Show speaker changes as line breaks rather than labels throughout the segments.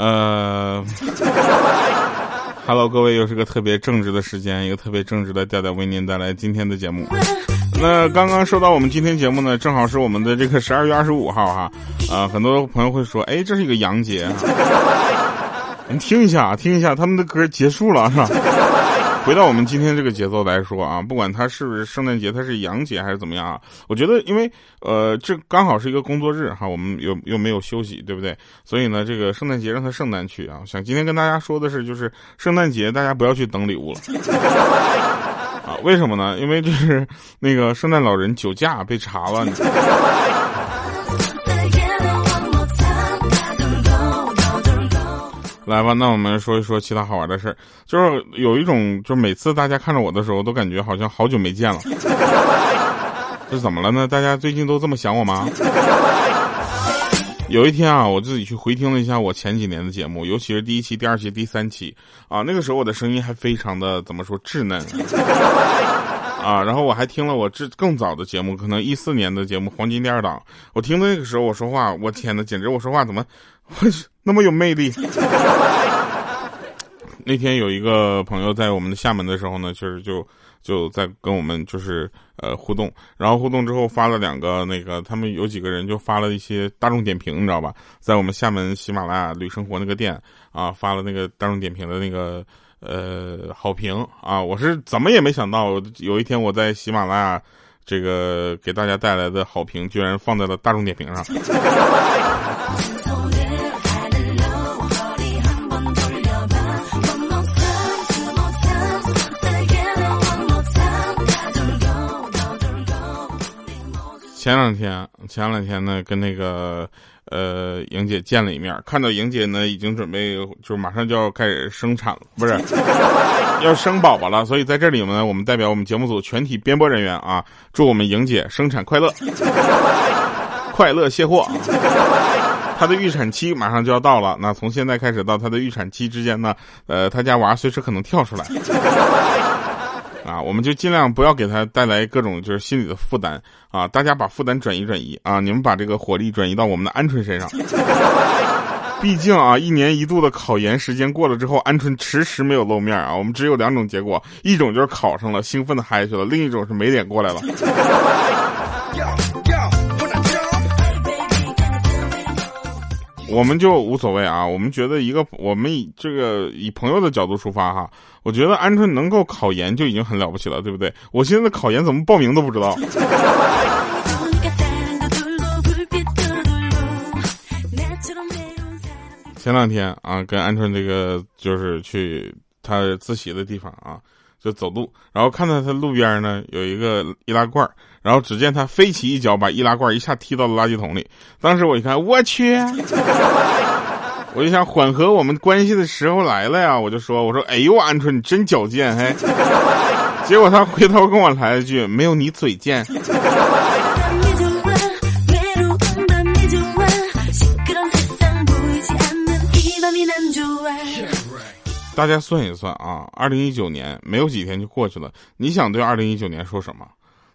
呃，Hello，各位，又是个特别正直的时间，一个特别正直的调调为您带来今天的节目。那刚刚说到我们今天节目呢，正好是我们的这个十二月二十五号哈，啊，很多朋友会说，哎，这是一个洋节，你听一下，听一下他们的歌结束了是吧？回到我们今天这个节奏来说啊，不管它是不是圣诞节，它是阳节还是怎么样啊？我觉得，因为呃，这刚好是一个工作日哈，我们又又没有休息，对不对？所以呢，这个圣诞节让它圣诞去啊。想今天跟大家说的是，就是圣诞节大家不要去等礼物了 啊？为什么呢？因为就是那个圣诞老人酒驾被查了。来吧，那我们说一说其他好玩的事儿。就是有一种，就是每次大家看着我的时候，都感觉好像好久没见了。这怎么了呢？大家最近都这么想我吗？有一天啊，我自己去回听了一下我前几年的节目，尤其是第一期、第二期、第三期啊，那个时候我的声音还非常的怎么说稚嫩啊。然后我还听了我这更早的节目，可能一四年的节目《黄金第二档》，我听的那个时候我说话，我天呐，简直我说话怎么我？那么有魅力。那天有一个朋友在我们的厦门的时候呢，其实就就在跟我们就是呃互动，然后互动之后发了两个那个，他们有几个人就发了一些大众点评，你知道吧？在我们厦门喜马拉雅旅生活那个店啊，发了那个大众点评的那个呃好评啊，我是怎么也没想到，有一天我在喜马拉雅这个给大家带来的好评，居然放在了大众点评上。前两天，前两天呢，跟那个呃莹姐见了一面，看到莹姐呢已经准备，就是马上就要开始生产了，不是 要生宝宝了，所以在这里呢，我们代表我们节目组全体编播人员啊，祝我们莹姐生产快乐，快乐卸货。她的预产期马上就要到了，那从现在开始到她的预产期之间呢，呃，她家娃随时可能跳出来。啊，我们就尽量不要给他带来各种就是心理的负担啊！大家把负担转移转移啊！你们把这个火力转移到我们的鹌鹑身上。毕竟啊，一年一度的考研时间过了之后，鹌鹑迟迟没有露面啊！我们只有两种结果，一种就是考上了，兴奋的嗨去了；另一种是没脸过来了。我们就无所谓啊，我们觉得一个我们以这个以朋友的角度出发哈，我觉得鹌鹑能够考研就已经很了不起了，对不对？我现在考研怎么报名都不知道。前两天啊，跟鹌鹑这个就是去他自习的地方啊，就走路，然后看到他路边呢有一个易拉罐。然后只见他飞起一脚，把易拉罐一下踢到了垃圾桶里。当时我一看，我去，我就想缓和我们关系的时候来了呀，我就说，我说，哎呦，鹌鹑你真矫健，嘿。结果他回头跟我来了句，没有你嘴贱。大家算一算啊，二零一九年没有几天就过去了，你想对二零一九年说什么？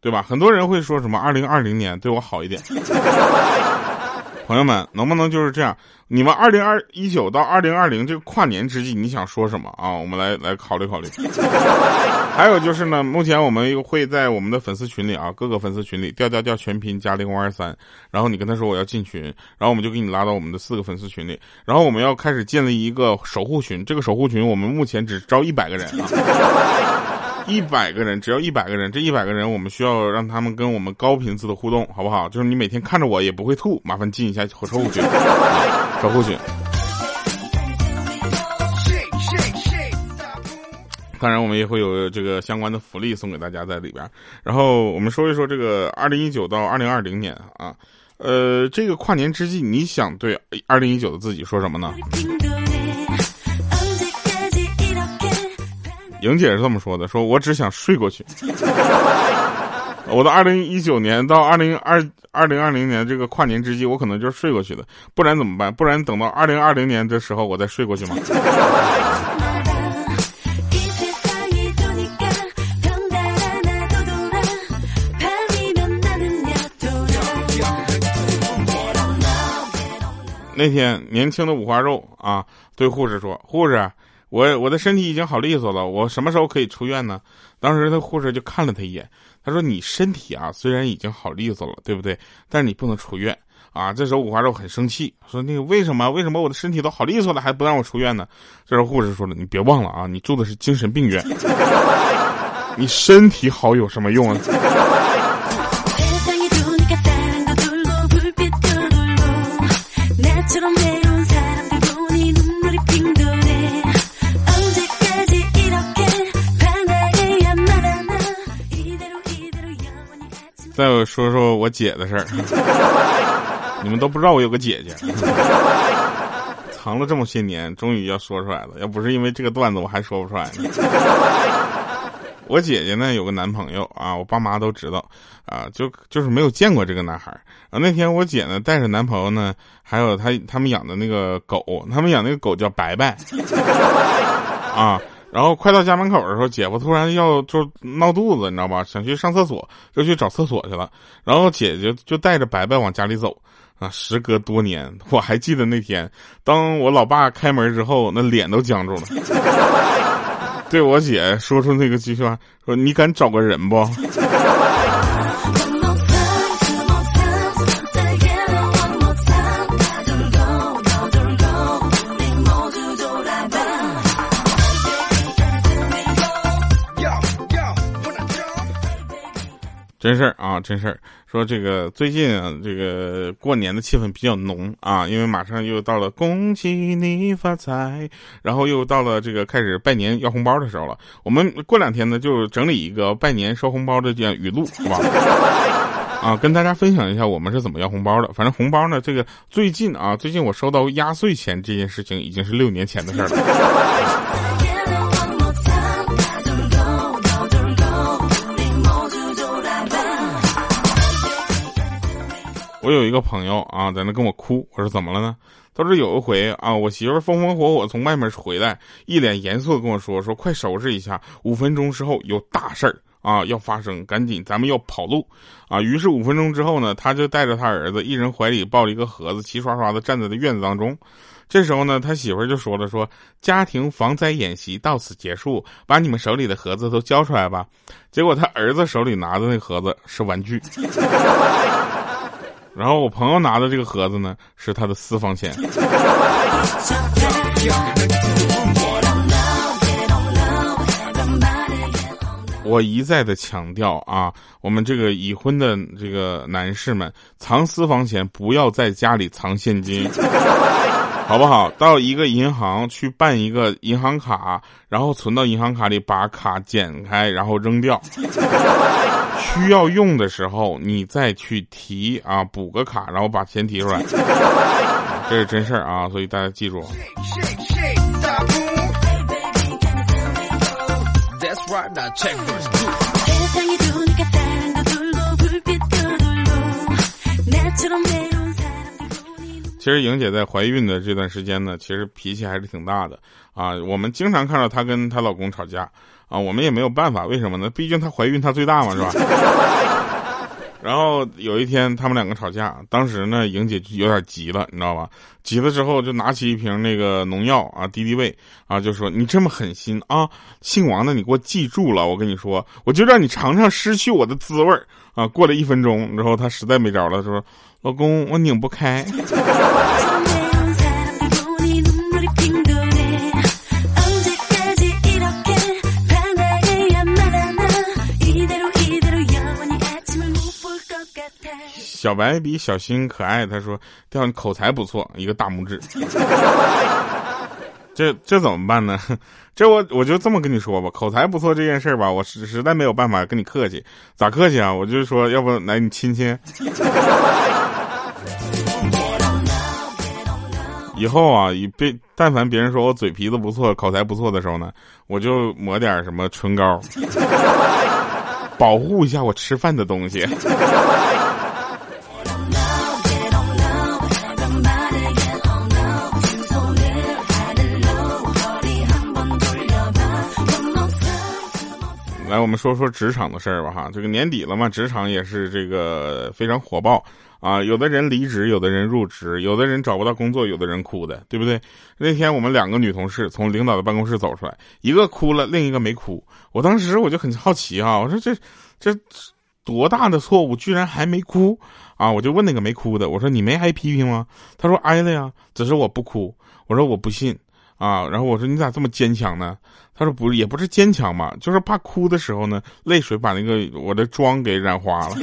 对吧？很多人会说什么“二零二零年对我好一点”，朋友们，能不能就是这样？你们二零二一九到二零二零这个跨年之际，你想说什么啊？我们来来考虑考虑。还有就是呢，目前我们又会在我们的粉丝群里啊，各个粉丝群里调调调全拼加零五二三，然后你跟他说我要进群，然后我们就给你拉到我们的四个粉丝群里，然后我们要开始建立一个守护群，这个守护群我们目前只招一百个人啊。一百个人，只要一百个人，这一百个人我们需要让他们跟我们高频次的互动，好不好？就是你每天看着我也不会吐，麻烦进一下守护群，守护群。当然，我们也会有这个相关的福利送给大家在里边。然后我们说一说这个二零一九到二零二零年啊，呃，这个跨年之际，你想对二零一九的自己说什么呢？莹姐是这么说的：“说我只想睡过去。我到二零一九年到二零二二零二零年这个跨年之际，我可能就是睡过去的。不然怎么办？不然等到二零二零年的时候，我再睡过去吗？” 那天年轻的五花肉啊，对护士说：“护士，我我的身体已经好利索了，我什么时候可以出院呢？”当时那护士就看了他一眼，他说：“你身体啊，虽然已经好利索了，对不对？但是你不能出院啊。”这时候五花肉很生气，说：“那个为什么？为什么我的身体都好利索了，还不让我出院呢？”这时候护士说了：“你别忘了啊，你住的是精神病院，你身体好有什么用啊？”再说说我姐的事儿，你们都不知道我有个姐姐，藏了这么些年，终于要说出来了。要不是因为这个段子，我还说不出来呢。我姐姐呢有个男朋友啊，我爸妈都知道啊，就就是没有见过这个男孩。啊，那天我姐呢带着男朋友呢，还有他他们养的那个狗，他们养那个狗叫白白啊。然后快到家门口的时候，姐夫突然要就闹肚子，你知道吧？想去上厕所，就去找厕所去了。然后姐姐就带着白白往家里走。啊，时隔多年，我还记得那天，当我老爸开门之后，那脸都僵住了，对我姐说出那个句话，说：“你敢找个人不？”真事儿啊，真事儿。说这个最近啊，这个过年的气氛比较浓啊，因为马上又到了恭喜你发财，然后又到了这个开始拜年要红包的时候了。我们过两天呢，就整理一个拜年收红包的这样语录，好吧？啊，跟大家分享一下我们是怎么要红包的。反正红包呢，这个最近啊，最近我收到压岁钱这件事情已经是六年前的事儿了。我有一个朋友啊，在那跟我哭。我说怎么了呢？他说有一回啊，我媳妇风风火火从外面回来，一脸严肃的跟我说：“说快收拾一下，五分钟之后有大事儿啊要发生，赶紧咱们要跑路啊！”于是五分钟之后呢，他就带着他儿子，一人怀里抱了一个盒子，齐刷刷的站在了院子当中。这时候呢，他媳妇就说了：“说家庭防灾演习到此结束，把你们手里的盒子都交出来吧。”结果他儿子手里拿的那盒子是玩具。然后我朋友拿的这个盒子呢，是他的私房钱。我一再的强调啊，我们这个已婚的这个男士们，藏私房钱不要在家里藏现金，好不好？到一个银行去办一个银行卡，然后存到银行卡里，把卡剪开，然后扔掉。需要用的时候，你再去提啊，补个卡，然后把钱提出来，这是真事儿啊，所以大家记住。其实莹姐在怀孕的这段时间呢，其实脾气还是挺大的啊。我们经常看到她跟她老公吵架啊，我们也没有办法，为什么呢？毕竟她怀孕，她最大嘛，是吧？然后有一天他们两个吵架，当时呢，莹姐就有点急了，你知道吧？急了之后就拿起一瓶那个农药啊，敌敌畏啊，就说你这么狠心啊，姓王的你给我记住了，我跟你说，我就让你尝尝失去我的滋味啊。过了一分钟之后，他实在没招了，说。老公，我拧不开。小白比小新可爱，他说：“掉你口才不错，一个大拇指。”这这怎么办呢？这我我就这么跟你说吧，口才不错这件事儿吧，我实实在没有办法跟你客气。咋客气啊？我就说，要不来你亲亲。以后啊，以别但凡别人说我嘴皮子不错、口才不错的时候呢，我就抹点什么唇膏，保护一下我吃饭的东西。我们说说职场的事儿吧哈。这个年底了嘛，职场也是这个非常火爆啊。有的人离职，有的人入职，有的人找不到工作，有的人哭的，对不对？那天我们两个女同事从领导的办公室走出来，一个哭了，另一个没哭。我当时我就很好奇哈，我说这这多大的错误，居然还没哭啊？我就问那个没哭的，我说你没挨批评吗？他说挨了呀，只是我不哭。我说我不信。啊，然后我说你咋这么坚强呢？他说不是，也不是坚强嘛，就是怕哭的时候呢，泪水把那个我的妆给染花了。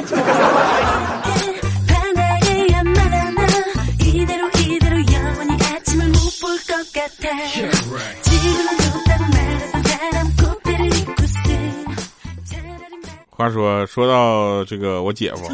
话说说到这个我姐夫，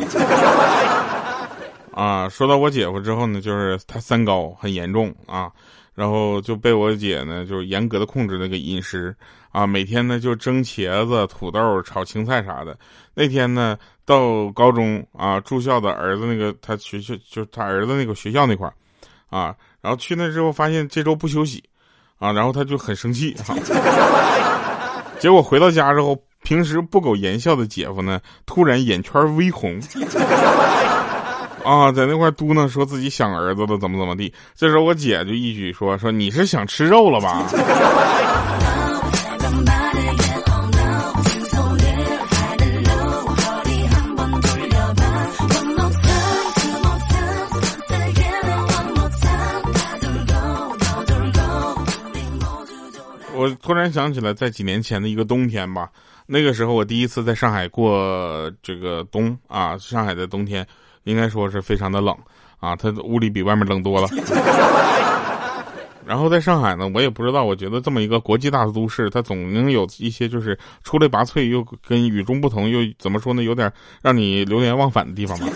啊，说到我姐夫之后呢，就是他三高很严重啊。然后就被我姐呢，就是严格的控制那个饮食啊，每天呢就蒸茄子、土豆、炒青菜啥的。那天呢到高中啊，住校的儿子那个他学校就是他儿子那个学校那块啊，然后去那之后发现这周不休息啊，然后他就很生气哈。结果回到家之后，平时不苟言笑的姐夫呢，突然眼圈微红。啊，在那块嘟囔说自己想儿子了，怎么怎么地。这时候我姐就一句说：“说你是想吃肉了吧？” 我突然想起来，在几年前的一个冬天吧，那个时候我第一次在上海过这个冬啊，上海的冬天。应该说是非常的冷啊，他屋里比外面冷多了。然后在上海呢，我也不知道，我觉得这么一个国际大都市，它总能有一些就是出类拔萃又跟与众不同又怎么说呢，有点让你流连忘返的地方吧。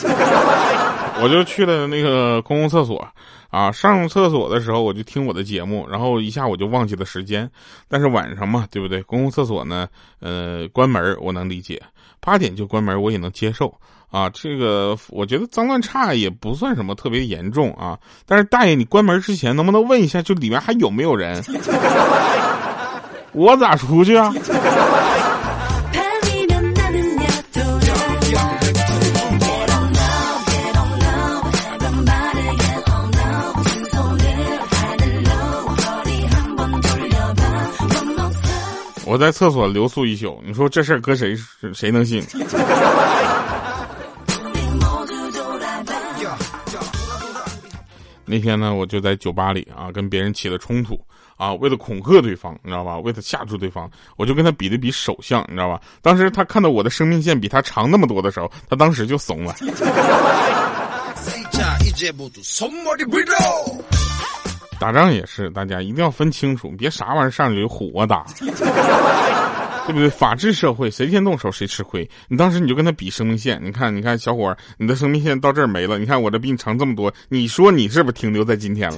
我就去了那个公共厕所啊，上厕所的时候我就听我的节目，然后一下我就忘记了时间。但是晚上嘛，对不对？公共厕所呢，呃，关门我能理解，八点就关门我也能接受。啊，这个我觉得脏乱差也不算什么特别严重啊。但是大爷，你关门之前能不能问一下，就里面还有没有人？我咋出去啊？我在厕所留宿一宿，你说这事儿搁谁谁能信？那天呢，我就在酒吧里啊，跟别人起了冲突啊，为了恐吓对方，你知道吧？为了吓住对方，我就跟他比了比手相，你知道吧？当时他看到我的生命线比他长那么多的时候，他当时就怂了。打仗也是，大家一定要分清楚，别啥玩意儿上去就虎啊打。对不对？法治社会，谁先动手谁吃亏。你当时你就跟他比生命线，你看，你看，小伙儿，你的生命线到这儿没了。你看我这比你长这么多，你说你是不是停留在今天了？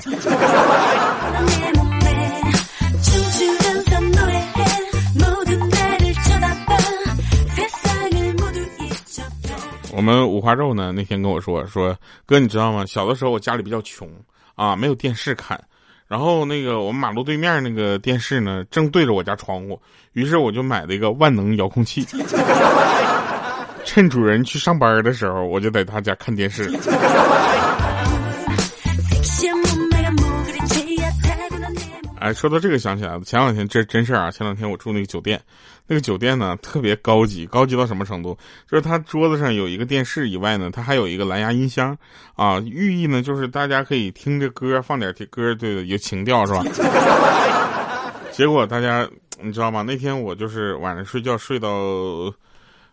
我们五花肉呢，那天跟我说说，哥，你知道吗？小的时候我家里比较穷啊，没有电视看。然后那个我们马路对面那个电视呢，正对着我家窗户，于是我就买了一个万能遥控器，趁主人去上班的时候，我就在他家看电视。哎，说到这个想起来了，前两天这真事儿啊！前两天我住那个酒店，那个酒店呢特别高级，高级到什么程度？就是它桌子上有一个电视以外呢，它还有一个蓝牙音箱，啊，寓意呢就是大家可以听着歌，放点歌，对，有情调是吧？结果大家你知道吗？那天我就是晚上睡觉睡到，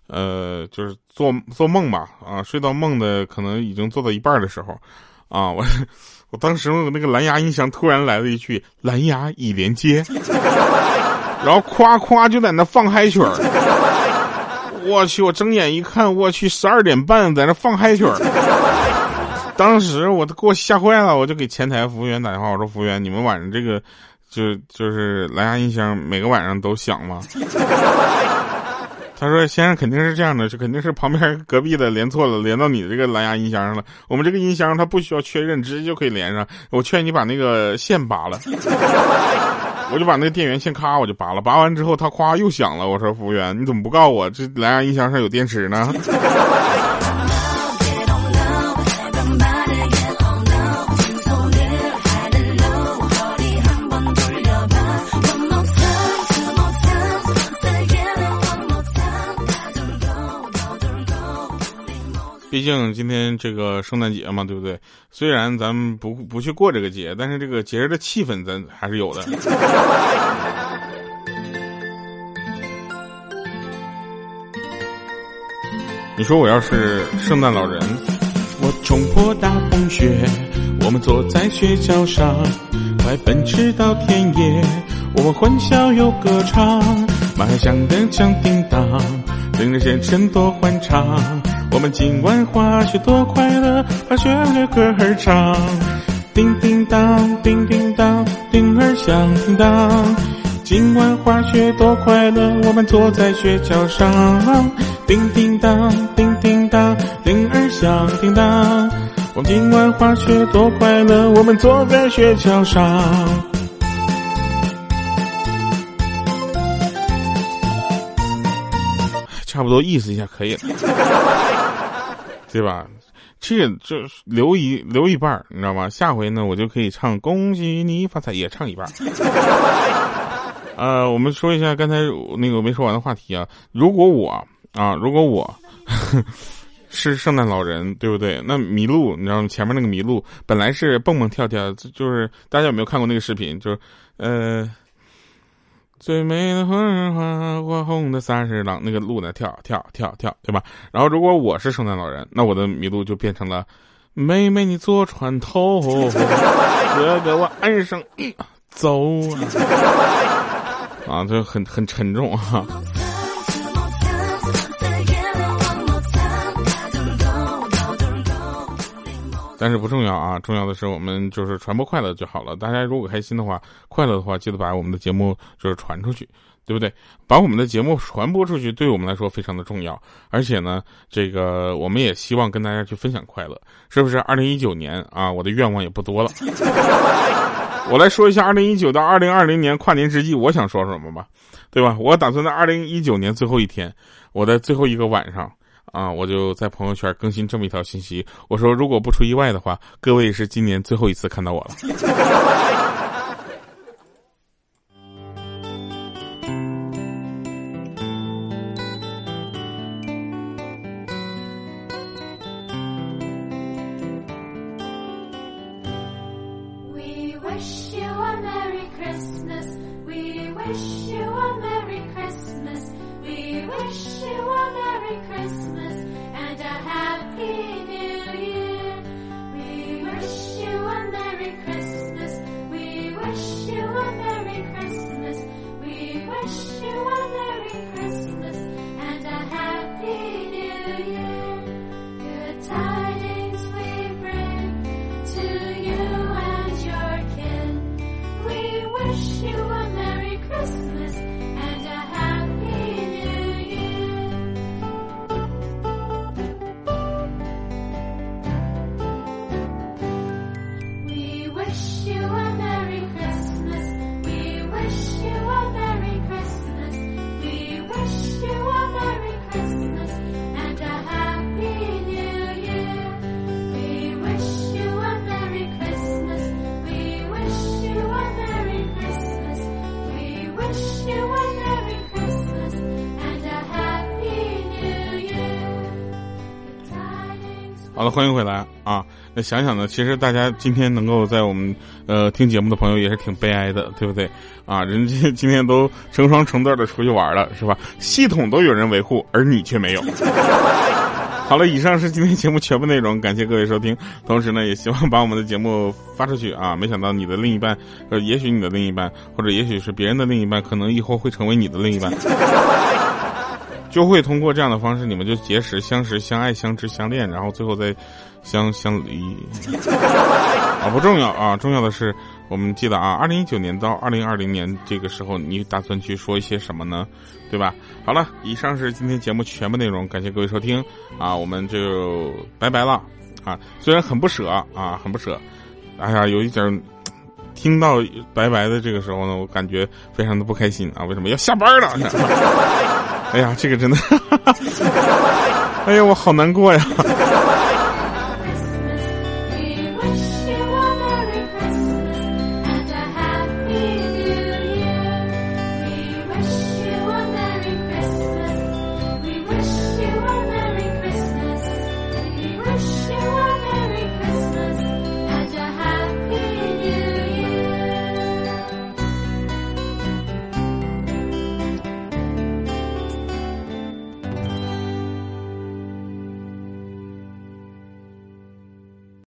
呃，就是做做梦吧，啊，睡到梦的可能已经做到一半的时候，啊，我。我当时那个蓝牙音箱突然来了一句“蓝牙已连接”，然后夸夸就在那放嗨曲儿。我去！我睁眼一看，我去，十二点半在那放嗨曲儿。当时我都给我吓坏了，我就给前台服务员打电话，我说：“服务员，你们晚上这个就就是蓝牙音箱每个晚上都响吗？” 他说：“先生肯定是这样的，就肯定是旁边隔壁的连错了，连到你这个蓝牙音箱上了。我们这个音箱它不需要确认，直接就可以连上。我劝你把那个线拔了。”我就把那电源线咔我就拔了，拔完之后它咵又响了。我说服务员，你怎么不告诉我这蓝牙音箱上有电池呢？毕竟今天这个圣诞节嘛，对不对？虽然咱们不不去过这个节，但是这个节日的气氛咱还是有的。你说我要是圣诞老人，
我冲破大风雪，我们坐在雪橇上，快奔驰到田野，我们欢笑又歌唱，马响的响叮当，令人全身多欢畅。我们今晚滑雪多快乐，把雪乐歌儿唱。叮叮当，叮叮当，铃儿响叮当。今晚滑雪多快乐，我们坐在雪橇上。叮叮当，叮叮当，铃儿响叮当。我们今晚滑雪多快乐，我们坐在雪橇上。
差不多意思一下可以了。对吧？这这留一留一半儿你知道吗？下回呢，我就可以唱“恭喜你发财”，也唱一半儿 呃，我们说一下刚才那个没说完的话题啊。如果我啊，如果我 是圣诞老人，对不对？那麋鹿，你知道吗？前面那个麋鹿本来是蹦蹦跳跳，就是大家有没有看过那个视频？就是呃。最美的花花，火红的三十郎，那个鹿在？跳跳跳跳，对吧？然后如果我是圣诞老人，那我的麋鹿就变成了，妹妹你坐船头，哥哥我岸上走啊，啊，这很很沉重啊。但是不重要啊，重要的是我们就是传播快乐就好了。大家如果开心的话，快乐的话，记得把我们的节目就是传出去，对不对？把我们的节目传播出去，对我们来说非常的重要。而且呢，这个我们也希望跟大家去分享快乐，是不是？二零一九年啊，我的愿望也不多了。我来说一下二零一九到二零二零年跨年之际，我想说什么吧，对吧？我打算在二零一九年最后一天，我的最后一个晚上。啊，我就在朋友圈更新这么一条信息，我说如果不出意外的话，各位是今年最后一次看到我了。We wish
you a merry Christmas. We wish you a merry Christmas. We wish you. 好
欢迎回来啊！那想想呢，其实大家今天能够在我们呃听节目的朋友也是挺悲哀的，对不对？啊，人家今天都成双成对的出去玩了，是吧？系统都有人维护，而你却没有。好了，以上是今天节目全部内容，感谢各位收听。同时呢，也希望把我们的节目发出去啊！没想到你的另一半，呃，也许你的另一半，或者也许是别人的另一半，可能以后会成为你的另一半。就会通过这样的方式，你们就结识、相识、相爱、相知、相恋，然后最后再相相离 啊！不重要啊，重要的是我们记得啊。二零一九年到二零二零年这个时候，你打算去说一些什么呢？对吧？好了，以上是今天节目全部内容，感谢各位收听啊！我们就拜拜了啊！虽然很不舍啊，很不舍，哎呀，有一点听到拜拜的这个时候呢，我感觉非常的不开心啊！为什么要下班了？哎呀，这个真的，哎呀，我好难过呀。